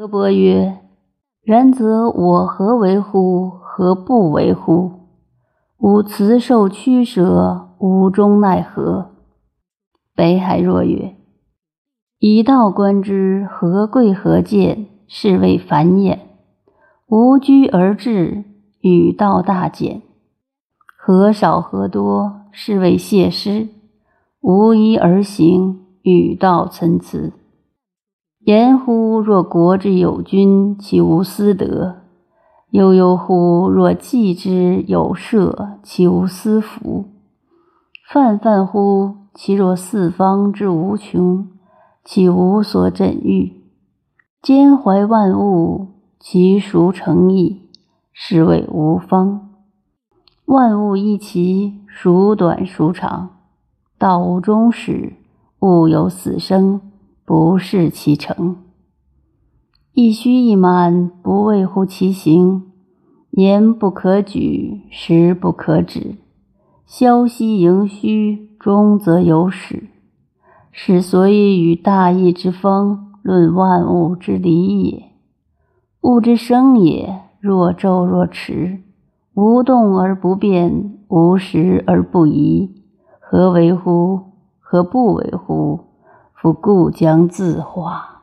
德伯曰：“然则我何为乎？何不为乎？吾辞受屈舍，吾终奈何？”北海若曰：“以道观之，何贵何贱，是谓繁衍。无居而至，与道大简。何少何多，是谓谢师。无一而行，与道参差。”言乎若国之有君，其无私德；悠悠乎若祭之有社，其无私福；泛泛乎其若四方之无穷，其无所枕欲；兼怀万物，其孰成义？是谓无方。万物一齐，孰短孰长？道无终始，物有死生。不是其成，一虚一满，不畏乎其形。言不可举，实不可止。消息盈虚，终则有始。是所以与大义之风，论万物之理也。物之生也，若昼若迟，无动而不变，无时而不移。何为乎？何不为乎？夫故将自化。